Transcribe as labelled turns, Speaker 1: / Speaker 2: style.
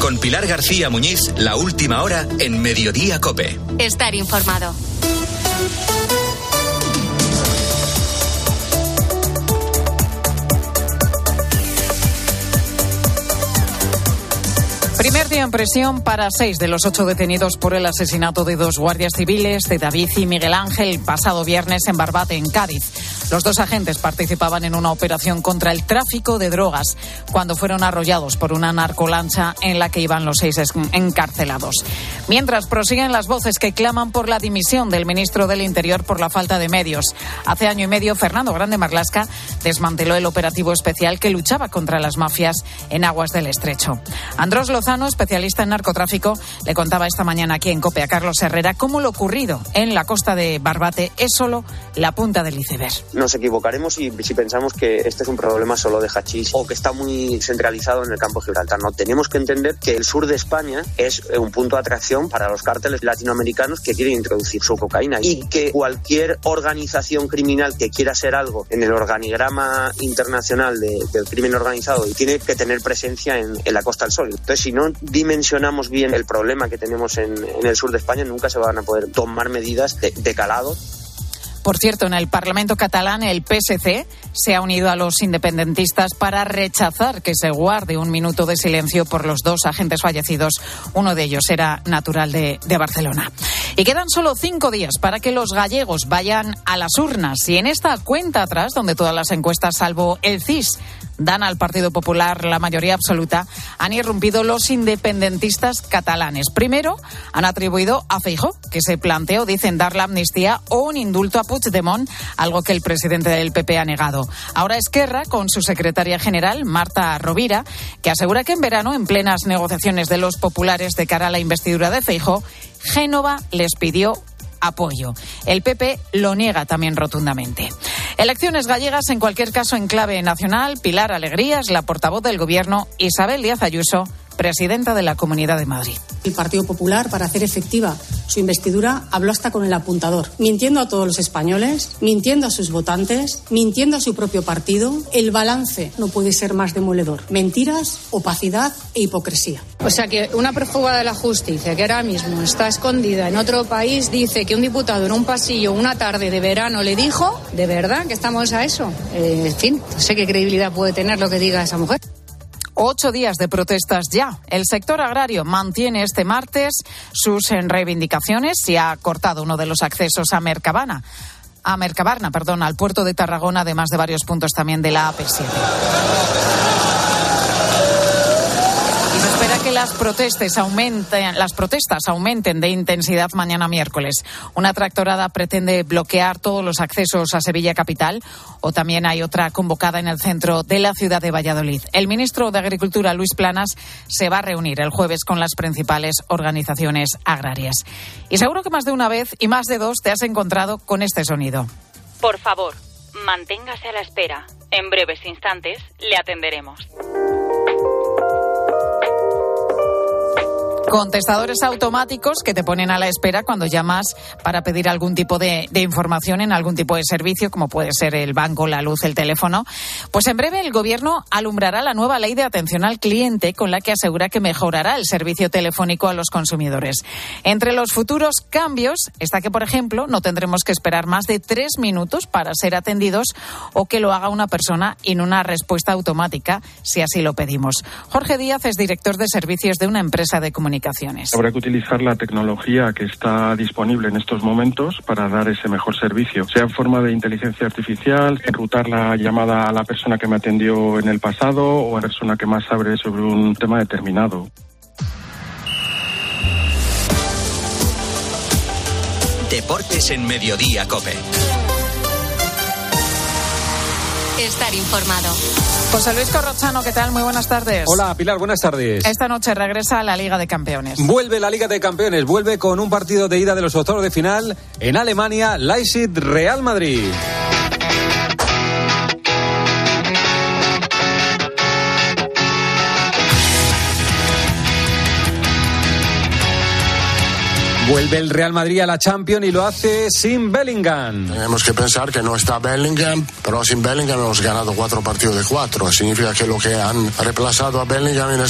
Speaker 1: Con Pilar García Muñiz, la última hora en Mediodía Cope.
Speaker 2: Estar informado.
Speaker 3: Primer día en prisión para seis de los ocho detenidos por el asesinato de dos guardias civiles, de David y Miguel Ángel, pasado viernes en Barbate, en Cádiz. Los dos agentes participaban en una operación contra el tráfico de drogas cuando fueron arrollados por una narcolancha en la que iban los seis encarcelados. Mientras prosiguen las voces que claman por la dimisión del ministro del Interior por la falta de medios. Hace año y medio, Fernando Grande Marlasca desmanteló el operativo especial que luchaba contra las mafias en aguas del estrecho. Andrés especialista en narcotráfico, le contaba esta mañana aquí en COPE a Carlos Herrera cómo lo ocurrido en la costa de Barbate es solo la punta del iceberg.
Speaker 4: Nos equivocaremos si, si pensamos que este es un problema solo de hachís o que está muy centralizado en el campo de Gibraltar. No, tenemos que entender que el sur de España es un punto de atracción para los cárteles latinoamericanos que quieren introducir su cocaína y que cualquier organización criminal que quiera ser algo en el organigrama internacional del crimen organizado y tiene que tener presencia en, en la Costa del Sol. Entonces, si no dimensionamos bien el problema que tenemos en, el sur de España, nunca se van a poder tomar medidas de, de calado
Speaker 3: por cierto, en el Parlamento catalán el PSC se ha unido a los independentistas para rechazar que se guarde un minuto de silencio por los dos agentes fallecidos. Uno de ellos era natural de, Barcelona. Y quedan solo cinco días para que los gallegos vayan a las urnas. Y en esta cuenta atrás, donde todas las encuestas, salvo el CIS, dan al Partido Popular la mayoría absoluta, han irrumpido los independentistas catalanes. Primero, han atribuido a Feijo, que se planteó, dicen, dar la amnistía o un indulto a Puigdemont, algo que el presidente del PP ha negado. Ahora Esquerra, con su secretaria general, Marta Rovira, que asegura que en verano, en plenas negociaciones de los populares de cara a la investidura de Feijo, Génova les pidió apoyo. El PP lo niega también rotundamente. Elecciones gallegas, en cualquier caso, en clave nacional. Pilar Alegrías, la portavoz del Gobierno, Isabel Díaz Ayuso, presidenta de la Comunidad de Madrid.
Speaker 5: El Partido Popular, para hacer efectiva su investidura, habló hasta con el apuntador, mintiendo a todos los españoles, mintiendo a sus votantes, mintiendo a su propio partido. El balance no puede ser más demoledor. Mentiras, opacidad e hipocresía.
Speaker 6: O sea que una prófuga de la justicia que ahora mismo está escondida en otro país dice que un diputado en un pasillo una tarde de verano le dijo, ¿de verdad que estamos a eso? Eh, en fin, no sé qué credibilidad puede tener lo que diga esa mujer.
Speaker 3: Ocho días de protestas ya. El sector agrario mantiene este martes sus reivindicaciones y ha cortado uno de los accesos a Mercabana. A Mercabarna, perdón, al puerto de Tarragona, además de varios puntos también de la AP7 que las protestas aumenten, las protestas aumenten de intensidad mañana miércoles. Una tractorada pretende bloquear todos los accesos a Sevilla capital o también hay otra convocada en el centro de la ciudad de Valladolid. El ministro de Agricultura Luis Planas se va a reunir el jueves con las principales organizaciones agrarias. Y seguro que más de una vez y más de dos te has encontrado con este sonido.
Speaker 7: Por favor, manténgase a la espera. En breves instantes le atenderemos.
Speaker 3: Contestadores automáticos que te ponen a la espera cuando llamas para pedir algún tipo de, información en algún tipo de servicio, como puede ser el banco, la luz, el teléfono. Pues en breve el Gobierno alumbrará la nueva ley de atención al cliente con la que asegura que mejorará el servicio telefónico a los consumidores. Entre los futuros cambios está que, por ejemplo, no tendremos que esperar más de tres minutos para ser atendidos o que lo haga una persona en una respuesta automática, si así lo pedimos. Jorge Díaz es director de servicios de una empresa de comunicación
Speaker 8: Habrá que utilizar la tecnología que está disponible en estos momentos para dar ese mejor servicio, sea en forma de inteligencia artificial, enrutar la llamada a la persona que me atendió en el pasado o a la persona que más sabe sobre un tema determinado.
Speaker 1: Deportes en Mediodía Cope.
Speaker 2: Estar informado.
Speaker 3: José Luis Corrochano, ¿qué tal? Muy buenas tardes.
Speaker 9: Hola, Pilar, buenas tardes.
Speaker 3: Esta noche regresa a la Liga de Campeones.
Speaker 9: Vuelve la Liga de Campeones, vuelve con un partido de ida de los octavos de final en Alemania, Leipzig Real Madrid. Vuelve el Real Madrid a la Champions y lo hace sin Bellingham.
Speaker 10: Tenemos que pensar que no está Bellingham, pero sin Bellingham hemos ganado cuatro partidos de cuatro. Significa que lo que han reemplazado a Bellingham en estos